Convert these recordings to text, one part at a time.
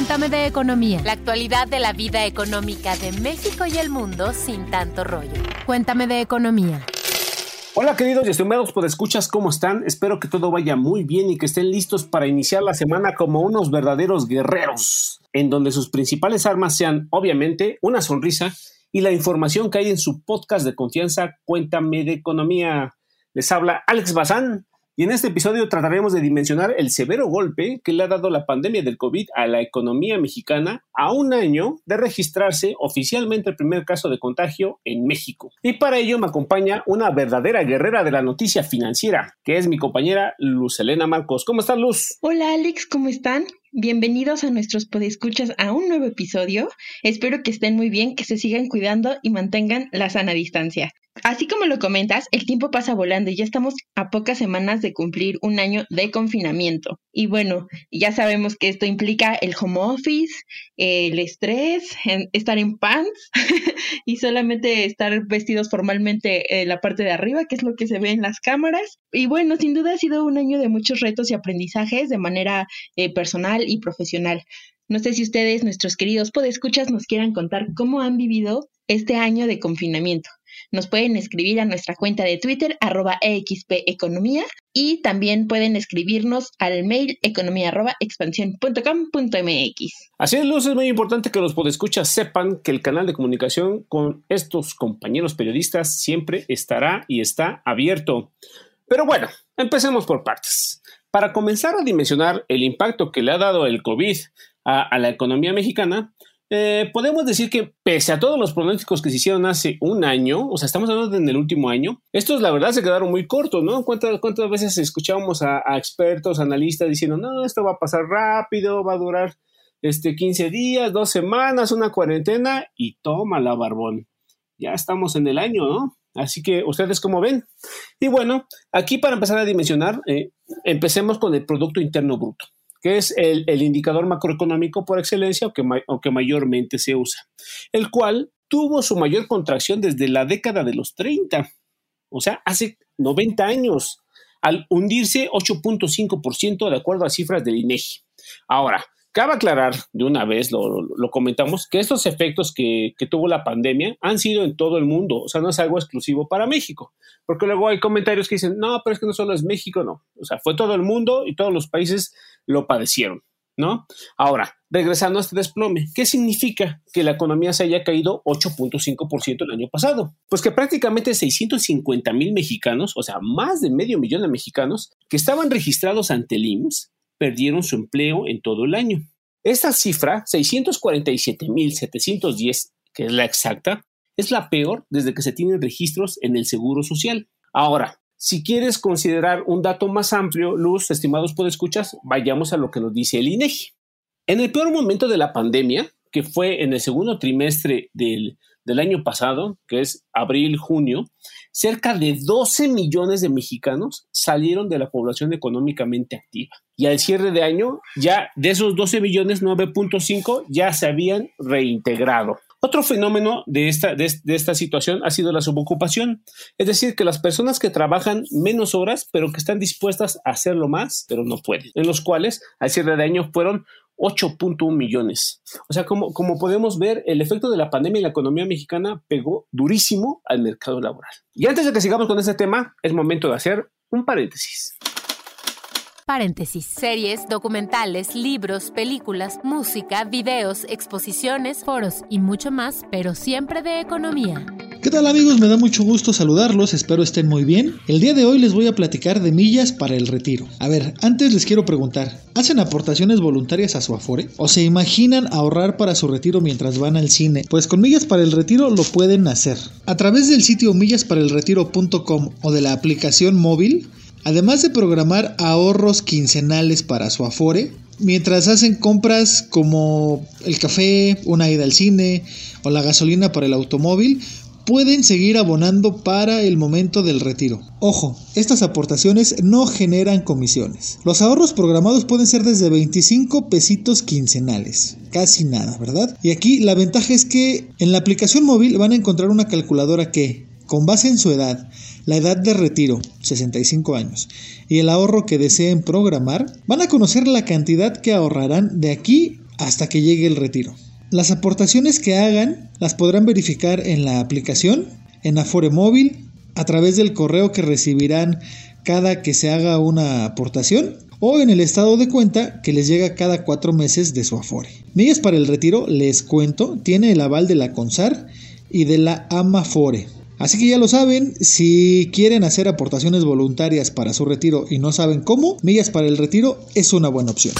Cuéntame de economía. La actualidad de la vida económica de México y el mundo sin tanto rollo. Cuéntame de economía. Hola queridos y estimados escuchas, ¿cómo están? Espero que todo vaya muy bien y que estén listos para iniciar la semana como unos verdaderos guerreros, en donde sus principales armas sean obviamente una sonrisa y la información que hay en su podcast de confianza Cuéntame de Economía. Les habla Alex Bazán y en este episodio trataremos de dimensionar el severo golpe que le ha dado la pandemia del COVID a la economía mexicana a un año de registrarse oficialmente el primer caso de contagio en México. Y para ello me acompaña una verdadera guerrera de la noticia financiera, que es mi compañera Luz Elena Marcos. ¿Cómo estás, Luz? Hola, Alex, ¿cómo están? Bienvenidos a nuestros podescuchas a un nuevo episodio. Espero que estén muy bien, que se sigan cuidando y mantengan la sana distancia. Así como lo comentas, el tiempo pasa volando y ya estamos a pocas semanas de cumplir un año de confinamiento. Y bueno, ya sabemos que esto implica el home office, el estrés, estar en pants y solamente estar vestidos formalmente en la parte de arriba, que es lo que se ve en las cámaras. Y bueno, sin duda ha sido un año de muchos retos y aprendizajes de manera eh, personal y profesional. No sé si ustedes, nuestros queridos podescuchas, nos quieran contar cómo han vivido este año de confinamiento. Nos pueden escribir a nuestra cuenta de Twitter, arroba Economía, y también pueden escribirnos al mail economía Así es, Luz, es muy importante que los podescuchas sepan que el canal de comunicación con estos compañeros periodistas siempre estará y está abierto. Pero bueno, empecemos por partes. Para comenzar a dimensionar el impacto que le ha dado el COVID a la economía mexicana, eh, podemos decir que pese a todos los pronósticos que se hicieron hace un año, o sea, estamos hablando en el último año, estos la verdad se quedaron muy cortos, ¿no? ¿Cuántas, cuántas veces escuchábamos a, expertos, analistas diciendo, no, esto va a pasar rápido, va a durar este, 15 días, dos semanas, una cuarentena y toma la barbón. Ya estamos en el año, ¿no? Así que ustedes como ven. Y bueno, aquí para empezar a dimensionar, eh, empecemos con el Producto Interno Bruto que es el, indicador macroeconómico por excelencia o que, que mayormente se usa, el cual tuvo su mayor contracción desde la década de los 30, o sea, hace 90 años, al hundirse 8.5% de acuerdo a cifras del INEGI. Ahora, Cabe aclarar de una vez, lo, comentamos, que estos efectos que, tuvo la pandemia han sido en todo el mundo, o sea, no es algo exclusivo para México, porque luego hay comentarios que dicen, no, pero es que no solo es México, no, o sea, fue todo el mundo y todos los países lo padecieron, ¿no? Ahora, regresando a este desplome, ¿qué significa que la economía se haya caído 8.5% el año pasado? Pues que prácticamente 650 mil mexicanos, o sea, más de medio millón de mexicanos que estaban registrados ante el IMSS, perdieron su empleo en todo el año. Esta cifra, 647.710, que es la exacta, es la peor desde que se tienen registros en el Seguro Social. Ahora, si quieres considerar un dato más amplio, Luz, estimados podescuchas, vayamos a lo que nos dice el INEGI. En el peor momento de la pandemia, que fue en el segundo trimestre del año pasado, que es abril-junio, cerca de 12 millones de mexicanos salieron de la población económicamente activa. Y al cierre de año, ya de esos 12 millones, 9.5 ya se habían reintegrado. Otro fenómeno de esta, de, esta situación ha sido la subocupación, es decir, que las personas que trabajan menos horas, pero que están dispuestas a hacerlo más, pero no pueden, en los cuales al cierre de año fueron 8.1 millones. O sea, como, como podemos ver, el efecto de la pandemia en la economía mexicana pegó durísimo al mercado laboral. Y antes de que sigamos con este tema, es momento de hacer un paréntesis. Paréntesis. Series, documentales, libros, películas, música, videos, exposiciones, foros y mucho más, pero siempre de economía. ¿Qué tal amigos? Me da mucho gusto saludarlos, espero estén muy bien. El día de hoy les voy a platicar de millas para el retiro. A ver, antes les quiero preguntar, ¿hacen aportaciones voluntarias a su Afore? ¿O se imaginan ahorrar para su retiro mientras van al cine? Pues con millas para el retiro lo pueden hacer. A través del sitio millasparelretiro.com o de la aplicación móvil, además de programar ahorros quincenales para su Afore, mientras hacen compras como el café, una ida al cine o la gasolina para el automóvil, pueden seguir abonando para el momento del retiro. Ojo, estas aportaciones no generan comisiones. Los ahorros programados pueden ser desde 25 pesitos quincenales. Casi nada, ¿verdad? Y aquí la ventaja es que en la aplicación móvil van a encontrar una calculadora que, con base en su edad, la edad de retiro, 65 años, y el ahorro que deseen programar, van a conocer la cantidad que ahorrarán de aquí hasta que llegue el retiro. Las aportaciones que hagan las podrán verificar en la aplicación, en Afore Móvil, a través del correo que recibirán cada que se haga una aportación o en el estado de cuenta que les llega cada cuatro meses de su Afore. Millas para el retiro, les cuento, tiene el aval de la CONSAR y de la AMAFORE. Así que ya lo saben, si quieren hacer aportaciones voluntarias para su retiro y no saben cómo, Millas para el Retiro es una buena opción.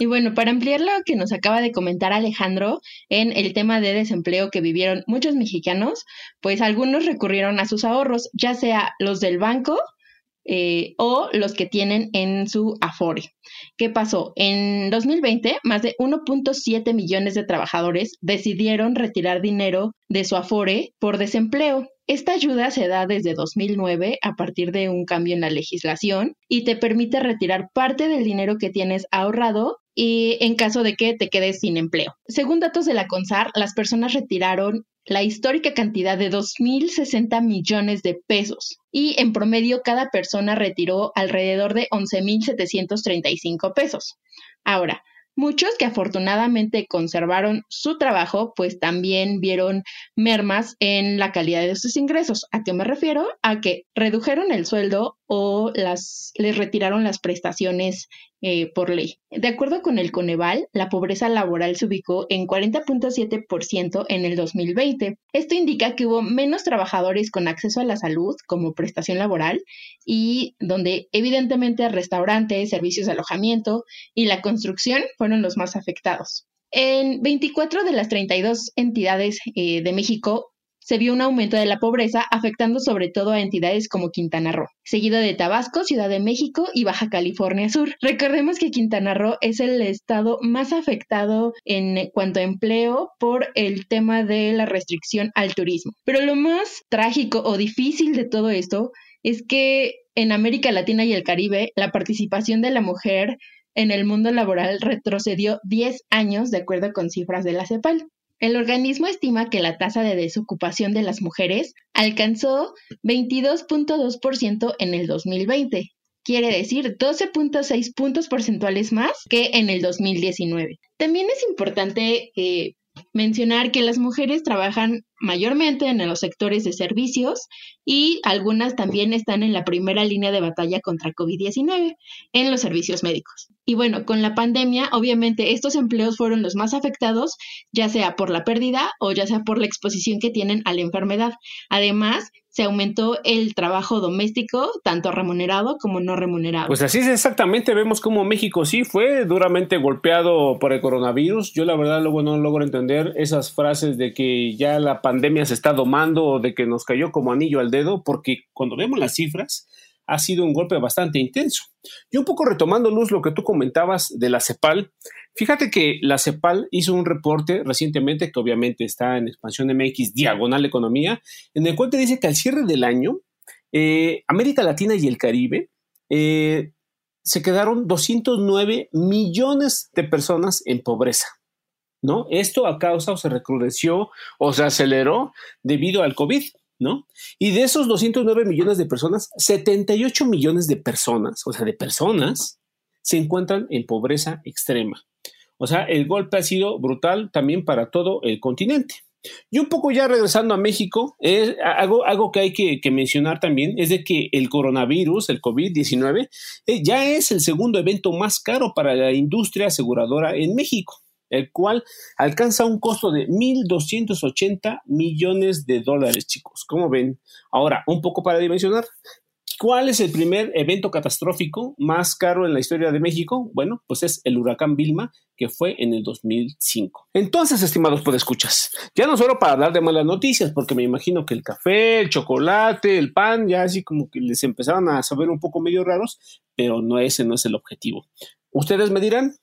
Y bueno, para ampliar lo que nos acaba de comentar Alejandro en el tema de desempleo que vivieron muchos mexicanos, pues algunos recurrieron a sus ahorros, ya sea los del banco eh, o los que tienen en su Afore. ¿Qué pasó? En 2020, más de 1.7 millones de trabajadores decidieron retirar dinero de su Afore por desempleo. Esta ayuda se da desde 2009 a partir de un cambio en la legislación y te permite retirar parte del dinero que tienes ahorrado y en caso de que te quedes sin empleo. Según datos de la CONSAR, las personas retiraron la histórica cantidad de 2.060 millones de pesos y en promedio cada persona retiró alrededor de 11.735 pesos. Ahora, Muchos que afortunadamente conservaron su trabajo, pues también vieron mermas en la calidad de sus ingresos. ¿A qué me refiero? A que redujeron el sueldo o las, les retiraron las prestaciones eh, por ley. De acuerdo con el Coneval, la pobreza laboral se ubicó en 40.7% en el 2020. Esto indica que hubo menos trabajadores con acceso a la salud como prestación laboral y donde evidentemente restaurantes, servicios de alojamiento y la construcción fueron los más afectados. En 24 de las 32 entidades eh, de México se vio un aumento de la pobreza afectando sobre todo a entidades como Quintana Roo, seguido de Tabasco, Ciudad de México y Baja California Sur. Recordemos que Quintana Roo es el estado más afectado en cuanto a empleo por el tema de la restricción al turismo. Pero lo más trágico o difícil de todo esto es que en América Latina y el Caribe la participación de la mujer en el mundo laboral retrocedió 10 años de acuerdo con cifras de la CEPAL. El organismo estima que la tasa de desocupación de las mujeres alcanzó 22.2% en el 2020, quiere decir 12.6 puntos porcentuales más que en el 2019. También es importante eh, mencionar que las mujeres trabajan mayormente en los sectores de servicios y algunas también están en la primera línea de batalla contra COVID-19 en los servicios médicos. Y bueno, con la pandemia, obviamente estos empleos fueron los más afectados, ya sea por la pérdida o ya sea por la exposición que tienen a la enfermedad. Además, se aumentó el trabajo doméstico, tanto remunerado como no remunerado. Pues así es exactamente, vemos como México sí fue duramente golpeado por el coronavirus. Yo la verdad luego no logro entender esas frases de que ya la pandemia se está domando o de que nos cayó como anillo al dedo, porque cuando vemos las cifras, ha sido un golpe bastante intenso. Y un poco retomando, Luz, lo que tú comentabas de la CEPAL, fíjate que la CEPAL hizo un reporte recientemente, que obviamente está en Expansión MX, Diagonal Economía, en el cual te dice que al cierre del año, eh, América Latina y el Caribe eh, se quedaron 209 millones de personas en pobreza. ¿No? Esto a causa o se recrudeció o se aceleró debido al COVID. ¿No? Y de esos 209 millones de personas, 78 millones de personas, o sea, de personas, se encuentran en pobreza extrema. O sea, el golpe ha sido brutal también para todo el continente. Y un poco ya regresando a México, es, algo, algo que hay que, mencionar también es de que el coronavirus, el COVID-19, eh, ya es el segundo evento más caro para la industria aseguradora en México el cual alcanza un costo de 1.280 millones de dólares, chicos. ¿Cómo ven? Ahora, un poco para dimensionar. ¿Cuál es el primer evento catastrófico más caro en la historia de México? Bueno, pues es el huracán Vilma, que fue en el 2005. Entonces, estimados escuchas, ya no solo para hablar de malas noticias, porque me imagino que el café, el chocolate, el pan, ya así como que les empezaron a saber un poco medio raros, pero no ese no es el objetivo. Ustedes me dirán,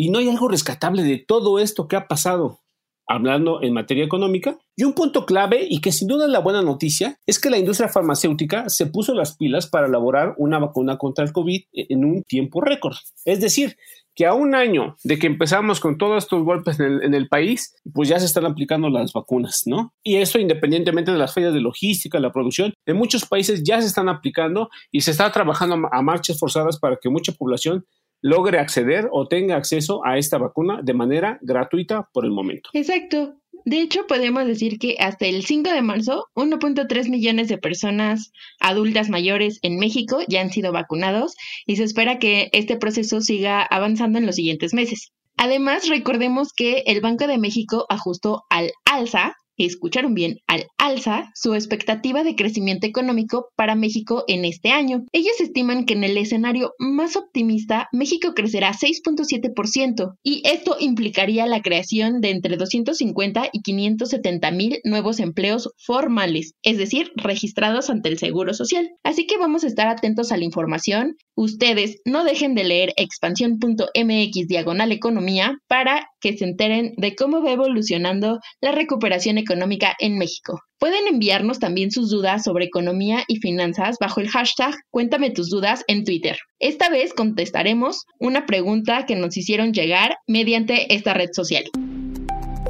y no hay algo rescatable de todo esto que ha pasado, hablando en materia económica. Y un punto clave y que sin duda es la buena noticia es que la industria farmacéutica se puso las pilas para elaborar una vacuna contra el COVID en un tiempo récord. Es decir, que a un año de que empezamos con todos estos golpes en el, país, pues ya se están aplicando las vacunas, ¿no? Y esto independientemente de las fallas de logística, la producción, en muchos países ya se están aplicando y se está trabajando a marchas forzadas para que mucha población logre acceder o tenga acceso a esta vacuna de manera gratuita por el momento. Exacto. De hecho, podemos decir que hasta el 5 de marzo, 1.3 millones de personas adultas mayores en México ya han sido vacunados y se espera que este proceso siga avanzando en los siguientes meses. Además, recordemos que el Banco de México ajustó al alza escucharon bien, al alza su expectativa de crecimiento económico para México en este año. Ellos estiman que en el escenario más optimista, México crecerá 6.7% y esto implicaría la creación de entre 250 y 570 mil nuevos empleos formales, es decir, registrados ante el Seguro Social. Así que vamos a estar atentos a la información. Ustedes no dejen de leer expansión.mx diagonal economía para que se enteren de cómo va evolucionando la recuperación económica económica en México. Pueden enviarnos también sus dudas sobre economía y finanzas bajo el hashtag Cuéntame tus dudas en Twitter. Esta vez contestaremos una pregunta que nos hicieron llegar mediante esta red social.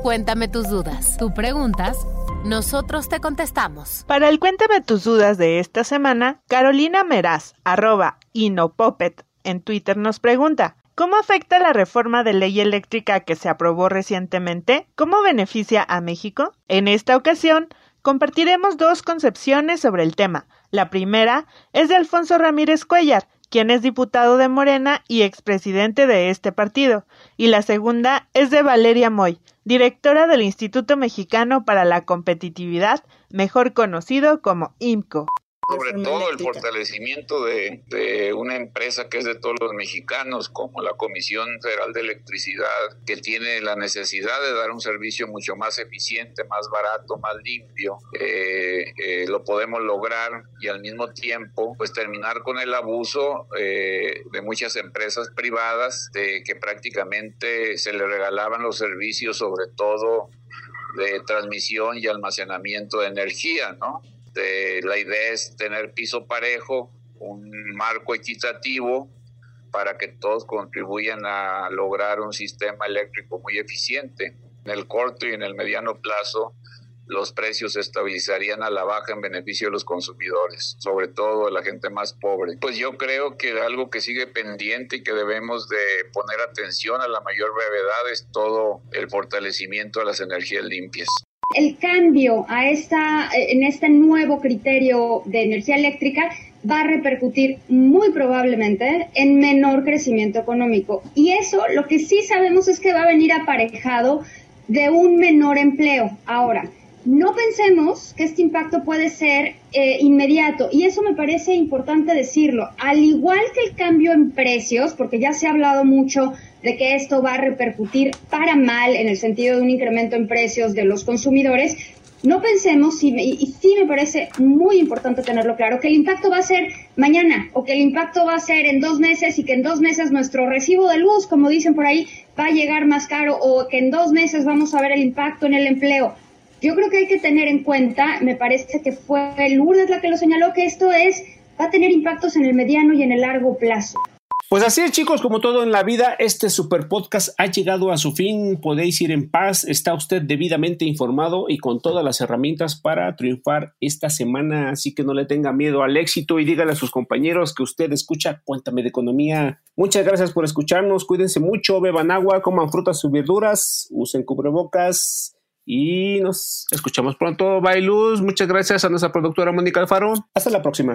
Cuéntame tus dudas. Tú preguntas, nosotros te contestamos. Para el Cuéntame tus dudas de esta semana, Carolina Meraz, arroba Inopopet en Twitter nos pregunta, ¿Cómo afecta la reforma de ley eléctrica que se aprobó recientemente? ¿Cómo beneficia a México? En esta ocasión, compartiremos dos concepciones sobre el tema. La primera es de Alfonso Ramírez Cuellar, quien es diputado de Morena y expresidente de este partido, y la segunda es de Valeria Moy, directora del Instituto Mexicano para la Competitividad, mejor conocido como IMCO sobre todo el fortalecimiento de, de, una empresa que es de todos los mexicanos, como la Comisión Federal de Electricidad, que tiene la necesidad de dar un servicio mucho más eficiente, más barato, más limpio, eh, eh, lo podemos lograr y al mismo tiempo pues terminar con el abuso eh, de muchas empresas privadas de que prácticamente se le regalaban los servicios, sobre todo de transmisión y almacenamiento de energía, ¿no? Este, la idea es tener piso parejo, un marco equitativo para que todos contribuyan a lograr un sistema eléctrico muy eficiente. En el corto y en el mediano plazo, los precios se estabilizarían a la baja en beneficio de los consumidores, sobre todo de la gente más pobre. Pues yo creo que algo que sigue pendiente y que debemos de poner atención a la mayor brevedad es todo el fortalecimiento de las energías limpias el cambio a esta, en este nuevo criterio de energía eléctrica va a repercutir muy probablemente en menor crecimiento económico. Y eso lo que sí sabemos es que va a venir aparejado de un menor empleo. Ahora, no pensemos que este impacto puede ser eh, inmediato y eso me parece importante decirlo. Al igual que el cambio en precios, porque ya se ha hablado mucho de que esto va a repercutir para mal en el sentido de un incremento en precios de los consumidores, no pensemos, y, y, sí me parece muy importante tenerlo claro, que el impacto va a ser mañana o que el impacto va a ser en dos meses y que en dos meses nuestro recibo de luz, como dicen por ahí, va a llegar más caro o que en dos meses vamos a ver el impacto en el empleo. Yo creo que hay que tener en cuenta, me parece que fue Lourdes la que lo señaló, que esto es, va a tener impactos en el mediano y en el largo plazo. Pues así es, chicos, como todo en la vida, este super podcast ha llegado a su fin. Podéis ir en paz, está usted debidamente informado y con todas las herramientas para triunfar esta semana. Así que no le tenga miedo al éxito y dígale a sus compañeros que usted escucha Cuéntame de Economía. Muchas gracias por escucharnos, cuídense mucho, beban agua, coman frutas y verduras, usen cubrebocas. Y nos escuchamos pronto. Bye, Luz. Muchas gracias a nuestra productora Mónica Alfaro. Hasta la próxima.